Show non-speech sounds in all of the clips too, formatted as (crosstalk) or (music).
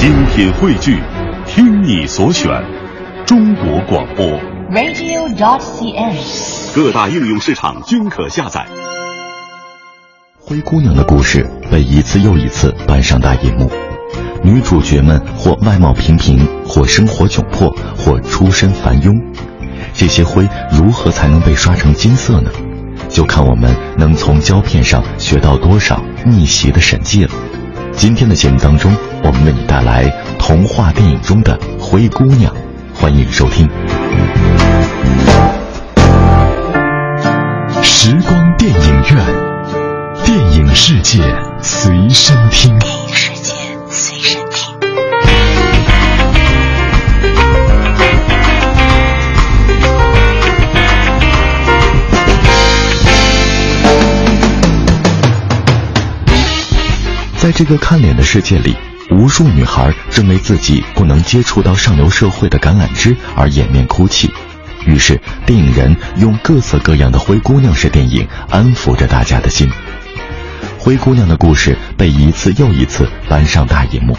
精品汇聚，听你所选，中国广播。radio.dot.cn，。各大应用市场均可下载。灰姑娘的故事被一次又一次搬上大荧幕，女主角们或外貌平平，或生活窘迫，或出身繁庸。这些灰如何才能被刷成金色呢？就看我们能从胶片上学到多少逆袭的神迹了。今天的节目当中，我们为你带来童话电影中的灰姑娘，欢迎收听。时光电影院，电影世界随身听。电影世界随身听。在这个看脸的世界里，无数女孩正为自己不能接触到上流社会的橄榄枝而掩面哭泣。于是，电影人用各色各样的灰姑娘式电影安抚着大家的心。灰姑娘的故事被一次又一次搬上大荧幕，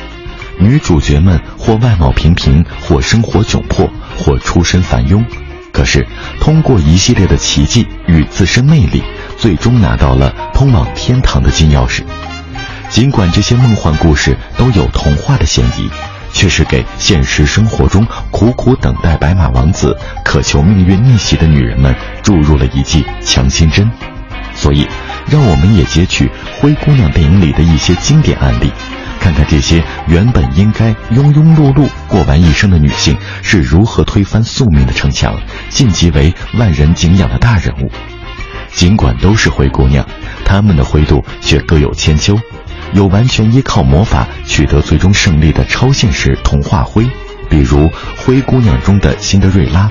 女主角们或外貌平平，或生活窘迫，或出身繁庸。可是，通过一系列的奇迹与自身魅力，最终拿到了通往天堂的金钥匙。尽管这些梦幻故事都有童话的嫌疑，却是给现实生活中苦苦等待白马王子、渴求命运逆袭的女人们注入了一剂强心针。所以，让我们也截取《灰姑娘》电影里的一些经典案例，看看这些原本应该庸庸碌碌过完一生的女性是如何推翻宿命的城墙，晋级为万人敬仰的大人物。尽管都是灰姑娘，她们的灰度却各有千秋。有完全依靠魔法取得最终胜利的超现实童话灰，比如《灰姑娘》中的辛德瑞拉；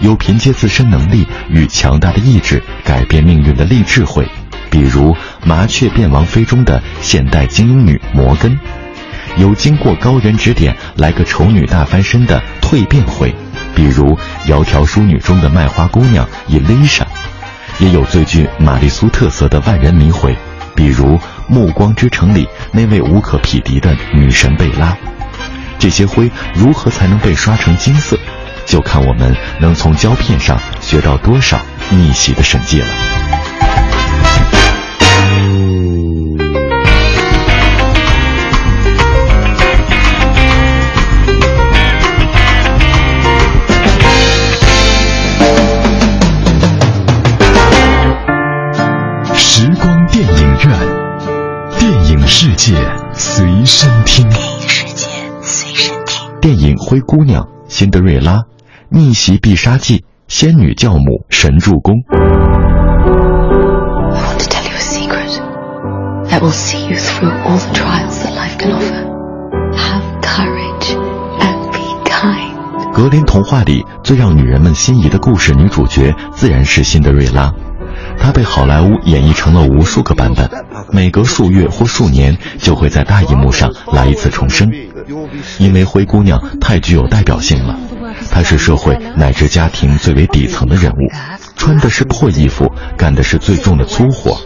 有凭借自身能力与强大的意志改变命运的励志灰，比如《麻雀变王妃》中的现代精英女摩根；有经过高人指点来个丑女大翻身的蜕变灰，比如《窈窕淑女》中的卖花姑娘伊丽莎；也有最具玛丽苏特色的万人迷灰。比如《暮光之城》里那位无可匹敌的女神贝拉，这些灰如何才能被刷成金色，就看我们能从胶片上学到多少逆袭的神迹了。世界随身听。电影世界随身听。电影《灰姑娘》《辛德瑞拉》《逆袭必杀技》《仙女教母神助攻》。I want to tell you a secret that will see you through all the trials that life can offer. Have courage and be kind. 格林童话里最让女人们心仪的故事女主角自然是辛德瑞拉，她被好莱坞演绎成了无数个版本，每隔数月或数年就会在大荧幕上来一次重生。因为灰姑娘太具有代表性了，她是社会乃至家庭最为底层的人物，穿的是破衣服，干的是最重的粗活。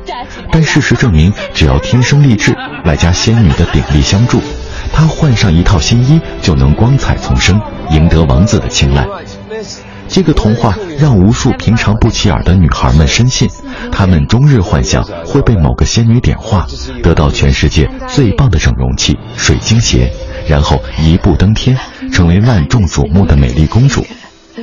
但事实证明，只要天生丽质，外加仙女的鼎力相助，她换上一套新衣就能光彩丛生，赢得王子的青睐。这个童话让无数平常不起眼的女孩们深信，她们终日幻想会被某个仙女点化，得到全世界最棒的整容器——水晶鞋，然后一步登天，成为万众瞩目的美丽公主。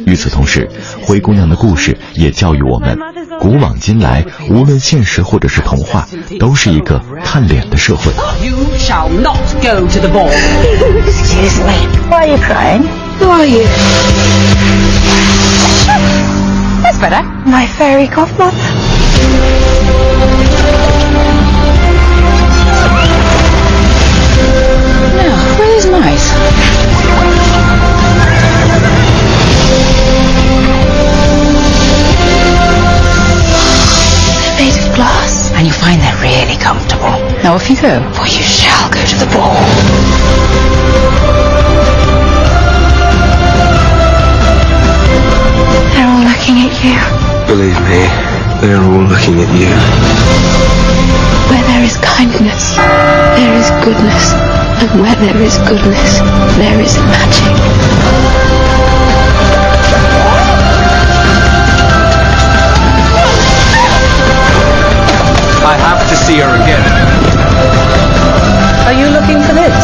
与此同时，灰姑娘的故事也教育我们，古往今来，无论现实或者是童话，都是一个看脸的社会。You shall not go to the ball. (laughs) Excuse me. Why are you crying? Who are you? That's better. My fairy godmother. Now, where's nice? They're made of glass. And you find they're really comfortable. Now off you go. For you shall go to the ball. You. Believe me, they're all looking at you. Where there is kindness, there is goodness. And where there is goodness, there is magic. I have to see her again. Are you looking for this?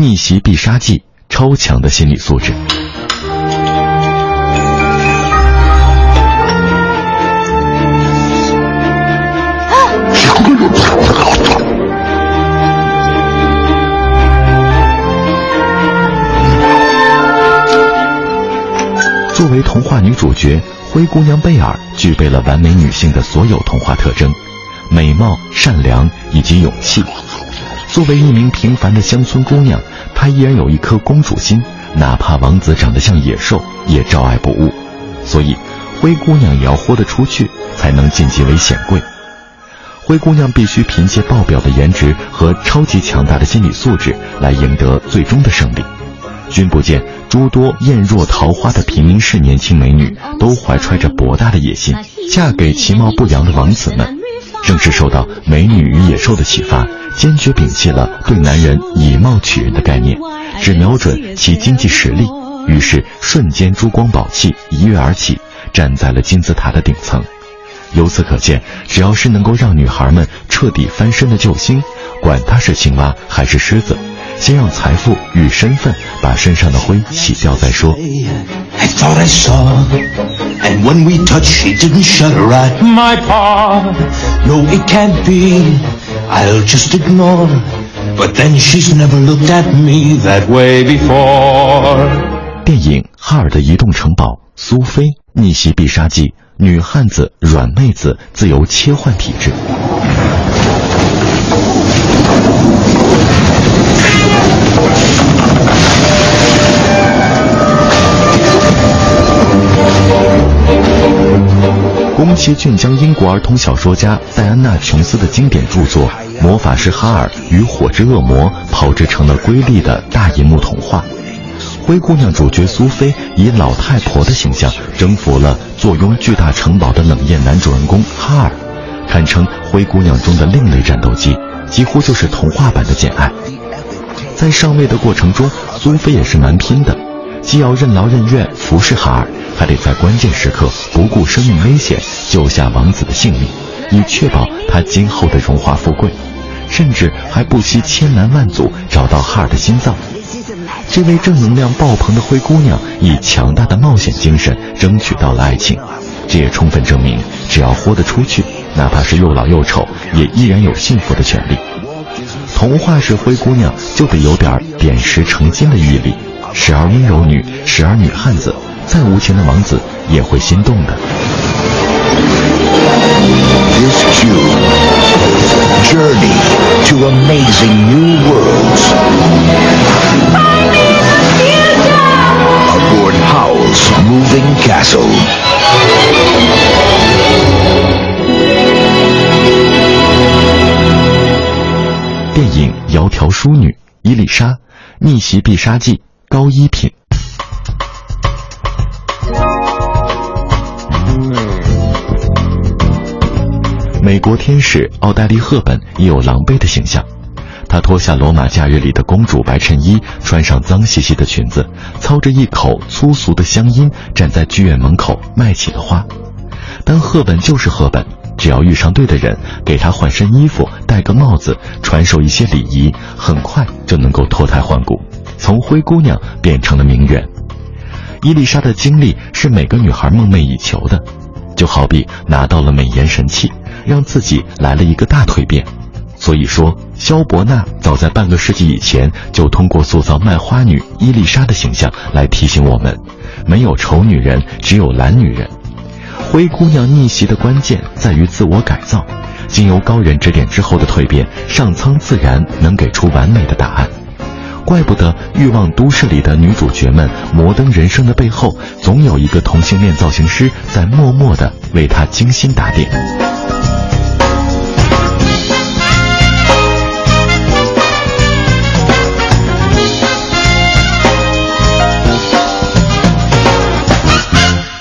逆袭必杀技，超强的心理素质。作为童话女主角，灰姑娘贝尔具备了完美女性的所有童话特征：美貌、善良以及勇气。作为一名平凡的乡村姑娘，她依然有一颗公主心，哪怕王子长得像野兽，也照爱不误。所以，灰姑娘也要豁得出去，才能晋级为显贵。灰姑娘必须凭借爆表的颜值和超级强大的心理素质来赢得最终的胜利。君不见，诸多艳若桃花的平民市年轻美女都怀揣着博大的野心，嫁给其貌不扬的王子们。正是受到《美女与野兽》的启发，坚决摒弃了对男人以貌取人的概念，只瞄准其经济实力。于是瞬间珠光宝气，一跃而起，站在了金字塔的顶层。由此可见，只要是能够让女孩们彻底翻身的救星，管他是青蛙还是狮子，先让财富与身份把身上的灰洗掉再说。I I'll just ignore. But then she's never looked at me that way before. 电影《哈尔的移动城堡》苏菲逆袭必杀技，女汉子软妹子自由切换体质。宫崎骏将英国儿童小说家戴安娜·琼斯的经典著作《魔法师哈尔与火之恶魔》炮制成了瑰丽的大银幕童话。灰姑娘主角苏菲以老太婆的形象征服了坐拥巨大城堡的冷艳男主人公哈尔，堪称灰姑娘中的另类战斗机，几乎就是童话版的简爱。在上位的过程中，苏菲也是蛮拼的，既要任劳任怨服侍哈尔，还得在关键时刻不顾生命危险救下王子的性命，以确保他今后的荣华富贵，甚至还不惜千难万阻找到哈尔的心脏。这位正能量爆棚的灰姑娘以强大的冒险精神争取到了爱情，这也充分证明，只要豁得出去，哪怕是又老又丑，也依然有幸福的权利。童话是灰姑娘，就得有点点石成金的毅力，时而温柔女，时而女汉子，再无情的王子也会心动的。This June, journey to amazing new worlds. by me the future Aboard Howl's Moving Castle. 电影《窈窕淑女》伊丽莎逆袭必杀技高一品。美国天使奥黛丽·赫本也有狼狈的形象，她脱下《罗马假日》里的公主白衬衣，穿上脏兮兮的裙子，操着一口粗俗的乡音，站在剧院门口卖起了花。但赫本就是赫本，只要遇上对的人，给她换身衣服，戴个帽子，传授一些礼仪，很快就能够脱胎换骨，从灰姑娘变成了名媛。伊丽莎的经历是每个女孩梦寐以求的，就好比拿到了美颜神器，让自己来了一个大蜕变。所以说，萧伯纳早在半个世纪以前就通过塑造卖花女伊丽莎的形象来提醒我们：没有丑女人，只有懒女人。灰姑娘逆袭的关键在于自我改造，经由高人指点之后的蜕变，上苍自然能给出完美的答案。怪不得《欲望都市》里的女主角们摩登人生的背后，总有一个同性恋造型师在默默地为她精心打点。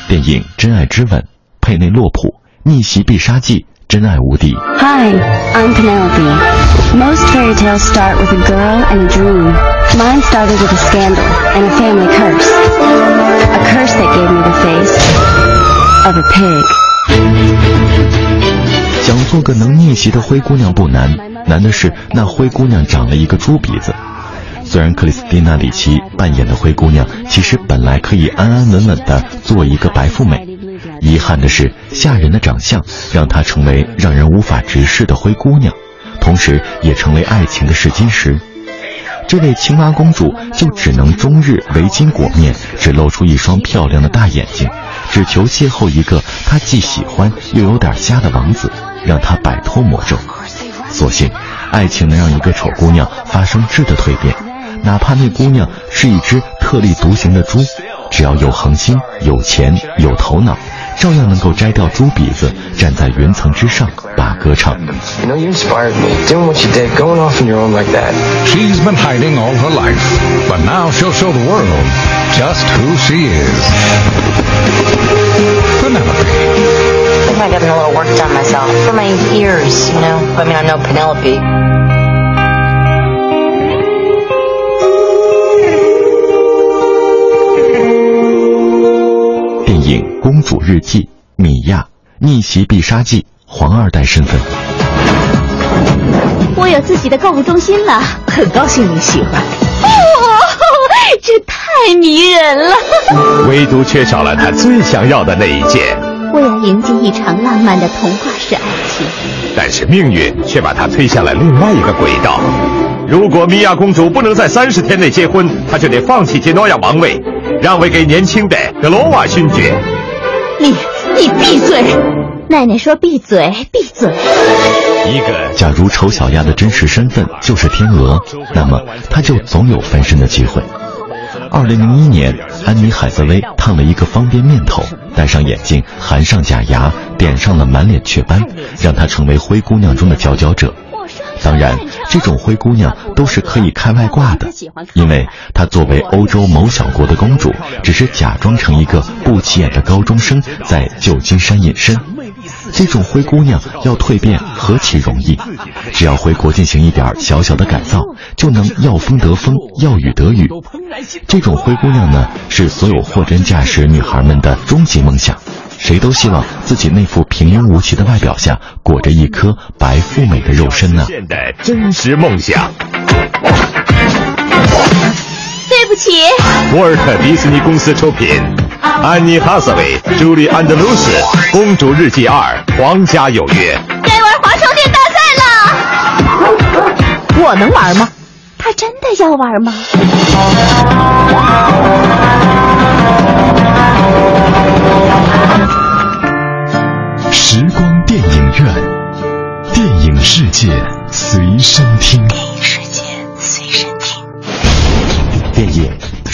电影《真爱之吻》，佩内洛普逆袭必杀技，真爱无敌。Hi, I'm Penelope. Most fairy tales start with a girl and a dream. Mine started with a scandal and a family curse. A curse that gave me the face of a pig. 想做个能逆袭的灰姑娘不难，难的是那灰姑娘长了一个猪鼻子。虽然克里斯蒂娜·里奇扮演的灰姑娘其实本来可以安安稳稳地做一个白富美，遗憾的是吓人的长相让她成为让人无法直视的灰姑娘，同时也成为爱情的试金石。这位青蛙公主就只能终日围巾裹面，只露出一双漂亮的大眼睛，只求邂逅一个她既喜欢又有点瞎的王子，让她摆脱魔咒。所幸，爱情能让一个丑姑娘发生质的蜕变。哪怕那姑娘是一只特立独行的猪，只要有恒心、有钱、有头脑，照样能够摘掉猪鼻子，站在云层之上把歌唱。Know, inspired me. Doing what off on but. I a little work done myself. For my ears, you know. I mean, I know Penelope. 电影《公主日记》，米娅逆袭必杀技，黄二代身份。我有自己的购物中心了，很高兴你喜欢。哦，这太迷人了。唯独缺少了他最想要的那一件。我要迎接一场浪漫的童话式爱情，但是命运却把他推向了另外一个轨道。如果米娅公主不能在三十天内结婚，她就得放弃杰诺亚王位，让位给年轻的格罗瓦勋爵。你你闭嘴！奶奶说闭嘴，闭嘴。一个假如丑小鸭的真实身份就是天鹅，那么它就总有翻身的机会。二零零一年，安妮海瑟薇烫了一个方便面头，戴上眼镜，含上假牙，点上了满脸雀斑，让她成为灰姑娘中的佼佼者。当然，这种灰姑娘都是可以开外挂的，因为她作为欧洲某小国的公主，只是假装成一个不起眼的高中生，在旧金山隐身。这种灰姑娘要蜕变何其容易，只要回国进行一点小小的改造，就能要风得风，要雨得雨。这种灰姑娘呢，是所有货真价实女孩们的终极梦想。谁都希望自己那副平庸无奇的外表下，裹着一颗白富美的肉身呢、真实梦想。对不起，沃尔特迪士尼公司出品，安妮哈瑟薇、朱莉安德鲁斯，《公主日记二：皇家有约》。该玩滑手电大赛了。我能玩吗？他真的要玩吗？时光电影院，电影世界随身听。电影世界随身听。电影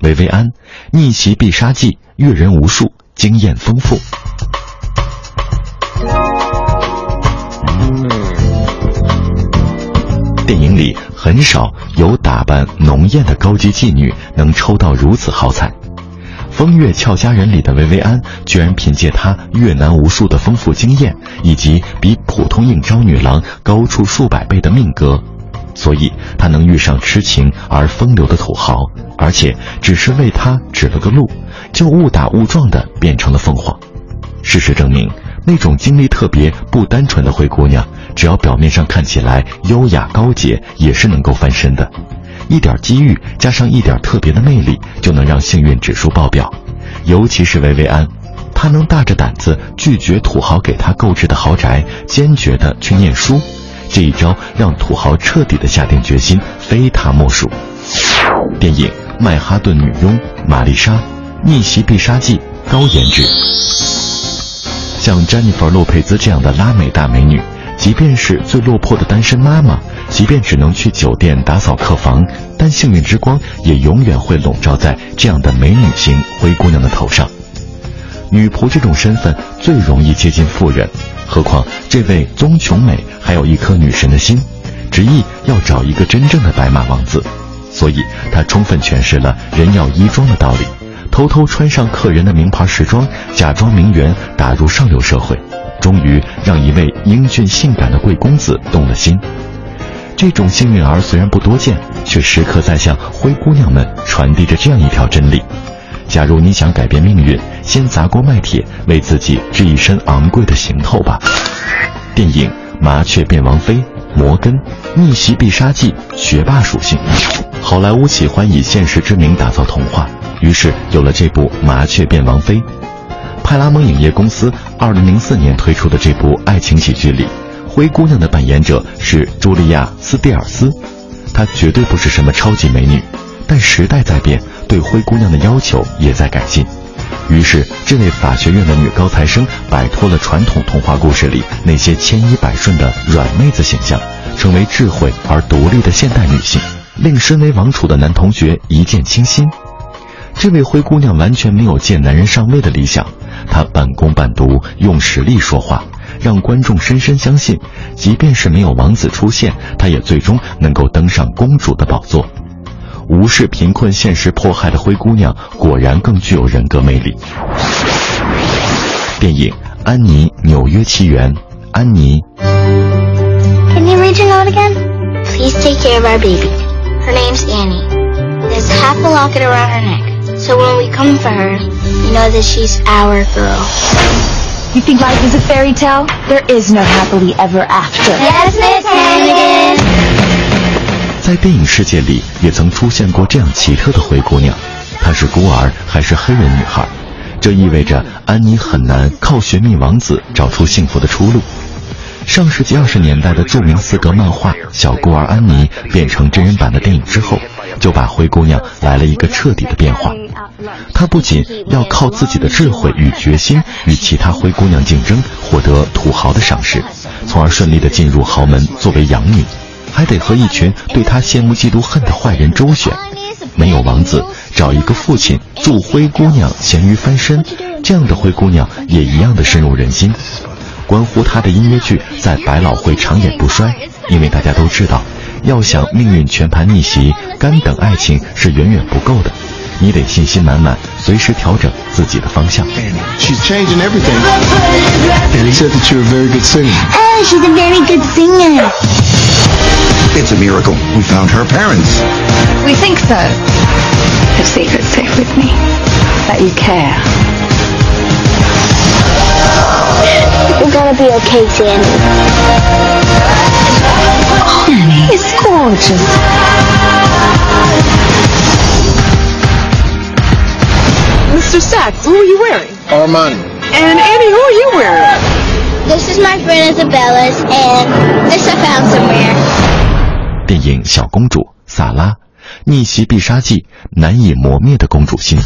薇薇安，逆袭必杀技，阅人无数，经验丰富。电影里很少有打扮浓艳的高级妓女能抽到如此好彩。《风月俏佳人》里的薇薇安，居然凭借她越南无数的丰富经验，以及比普通应招女郎高出数百倍的命格，所以她能遇上痴情而风流的土豪，而且只是为他指了个路，就误打误撞的变成了凤凰。事实证明，那种经历特别不单纯的灰姑娘，只要表面上看起来优雅高洁，也是能够翻身的。一点机遇加上一点特别的魅力，就能让幸运指数爆表。尤其是薇薇安，她能大着胆子拒绝土豪给她购置的豪宅，坚决的去念书。这一招让土豪彻底的下定决心，非他莫属。电影《曼哈顿女佣》玛丽莎，逆袭必杀技，高颜值。像詹妮弗·洛佩兹这样的拉美大美女，即便是最落魄的单身妈妈，即便只能去酒店打扫客房，但幸运之光也永远会笼罩在这样的美女型灰姑娘的头上。女仆这种身份最容易接近富人，何况这位宗琼美还有一颗女神的心，执意要找一个真正的白马王子，所以她充分诠释了人要衣装的道理，偷偷穿上客人的名牌时装，假装名媛打入上流社会，终于让一位英俊性感的贵公子动了心。这种幸运儿虽然不多见，却时刻在向灰姑娘们传递着这样一条真理。假如你想改变命运，先砸锅卖铁，为自己织一身昂贵的行头吧。电影《麻雀变王妃》，摩根，逆袭必杀技，学霸属性。好莱坞喜欢以现实之名打造童话，于是有了这部《麻雀变王妃》。派拉蒙影业公司二零零四年推出的这部爱情喜剧里，灰姑娘的扮演者是茱莉亚·斯蒂尔斯，她绝对不是什么超级美女，但时代在变。对灰姑娘的要求也在改进，于是这位法学院的女高材生摆脱了传统童话故事里那些千依百顺的软妹子形象，成为智慧而独立的现代女性，令身为王储的男同学一见倾心。这位灰姑娘完全没有见男人上位的理想，她半工半读，用实力说话，让观众深深相信，即便是没有王子出现，她也最终能够登上公主的宝座。无视贫困现实迫害的灰姑娘，果然更具有人格魅力。电影《安妮纽约奇缘》，安妮。Can you read your note again? Please take care of our baby. Her name's Annie. There's half a locket around her neck, so when we come for her, you know that she's our girl. You think life is a fairy tale? There is no happily ever after. Yes, Miss Hannigan. 在电影世界里，也曾出现过这样奇特的灰姑娘，她是孤儿还是黑人女孩？这意味着安妮很难靠寻觅王子找出幸福的出路。上世纪二十年代的著名四格漫画《小孤儿安妮》变成真人版的电影之后，就把灰姑娘来了一个彻底的变化。她不仅要靠自己的智慧与决心与其他灰姑娘竞争，获得土豪的赏识，从而顺利的进入豪门作为养女。还得和一群对他羡慕嫉妒恨的坏人周旋，没有王子，找一个父亲，助灰姑娘咸鱼翻身，这样的灰姑娘也一样的深入人心。关乎她的音乐剧在百老汇长演不衰，因为大家都知道，要想命运全盘逆袭，干等爱情是远远不够的，你得信心满满，随时调整自己的方向。She's changing everything. And he said that you're a very good singer. Oh, she's a very good singer. It's a miracle. We found her parents. We think so. The secret's safe with me. That you care. We're gonna be okay, Sandy. Annie is gorgeous. Mr. Sachs, who are you wearing? Armani. And Annie, who are you wearing? This is my friend Isabella's, and this I found somewhere. 电影《小公主》萨拉，逆袭必杀技，难以磨灭的公主心。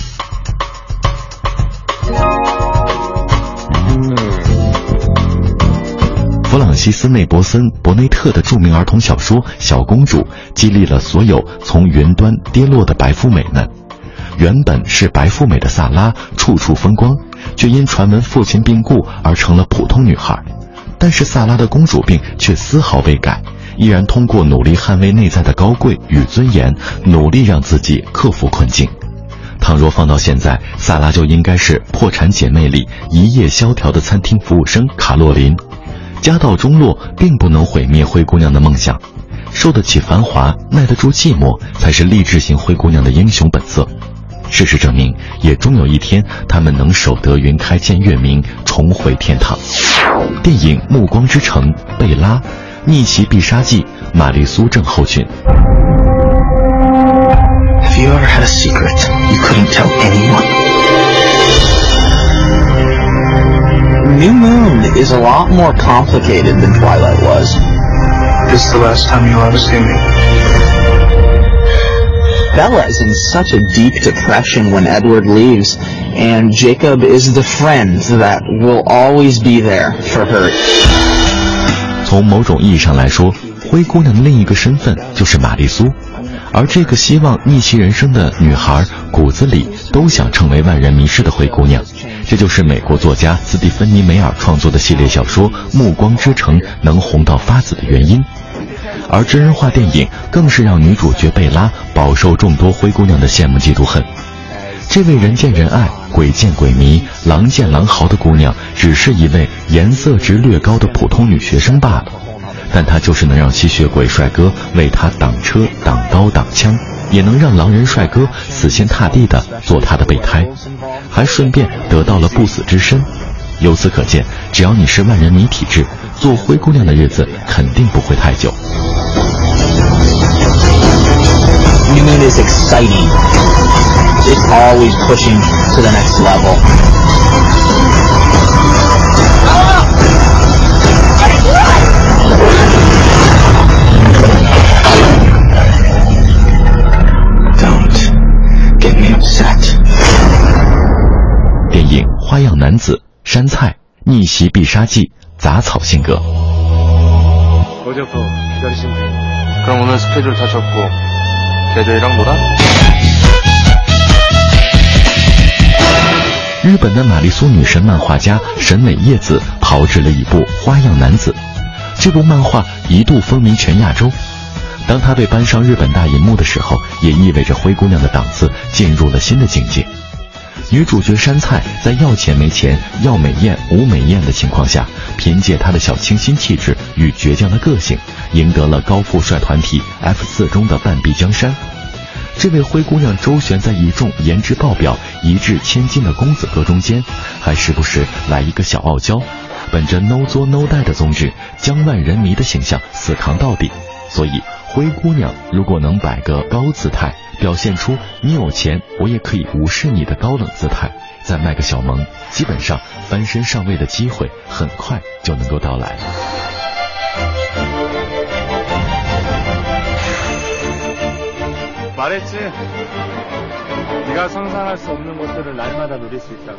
弗朗西斯内伯森伯内特的著名儿童小说《小公主》，激励了所有从云端跌落的白富美们。原本是白富美的萨拉，处处风光，却因传闻父亲病故而成了普通女孩。但是萨拉的公主病却丝毫未改。依然通过努力捍卫内在的高贵与尊严，努力让自己克服困境。倘若放到现在，萨拉就应该是《破产姐妹》里一夜萧条的餐厅服务生卡洛琳。家道中落并不能毁灭灰姑娘的梦想，受得起繁华，耐得住寂寞，才是励志型灰姑娘的英雄本色。事实证明，也终有一天，她们能守得云开见月明，重回天堂。电影《暮光之城》贝拉。逆袭必杀技，玛丽苏症候群。Have you ever had a secret you couldn't tell anyone? New Moon is a lot more complicated than Twilight was. This is the last time you'll ever see me. Bella is in such a deep depression when Edward leaves, and Jacob is the friend that will always be there for her. 从某种意义上来说，灰姑娘的另一个身份就是玛丽苏，而这个希望逆袭人生的女孩，骨子里都想成为万人迷失的灰姑娘。这就是美国作家斯蒂芬妮·梅尔创作的系列小说《暮光之城》能红到发紫的原因。而真人化电影更是让女主角贝拉饱受众多灰姑娘的羡慕嫉妒恨。这位人见人爱、鬼见鬼迷、狼见狼嚎的姑娘，只是一位颜色值略高的普通女学生罢了，但她就是能让吸血鬼帅哥为她挡车、挡刀、挡枪。也能让狼人帅哥死心塌地的做她的备胎，还顺便得到了不死之身。由此可见，只要你是万人迷体质，做灰姑娘的日子肯定不会太久。New Moon is exciting. It's always pushing to the next level. Get me upset. 电影《花样男子》山菜逆袭必杀技杂草性格。 어제부터 기다리시면 돼요. 그럼 오늘 스케줄 다 잡고 걔들이랑 놀아? 日本的玛丽苏女神漫画家神尾叶子炮制了一部《花样男子》，这部漫画一度风靡全亚洲。当她被搬上日本大银幕的时候，也意味着灰姑娘的档次进入了新的境界。女主角山菜在要钱没钱、要美艳无美艳的情况下，凭借她的小清新气质与倔强的个性，赢得了高富帅团体 F 四中的半壁江山。这位灰姑娘周旋在一众颜值爆表、一掷千金的公子哥中间，还时不时来一个小傲娇，本着 no 作 no 带的宗旨，将万人迷的形象死扛到底。所以，灰姑娘如果能摆个高姿态，表现出你有钱我也可以无视你的高冷姿态，再卖个小萌，基本上翻身上位的机会很快就能够到来。 말했지. 네가 상상할 수 없는 것들을 날마다 누릴 수 있다고.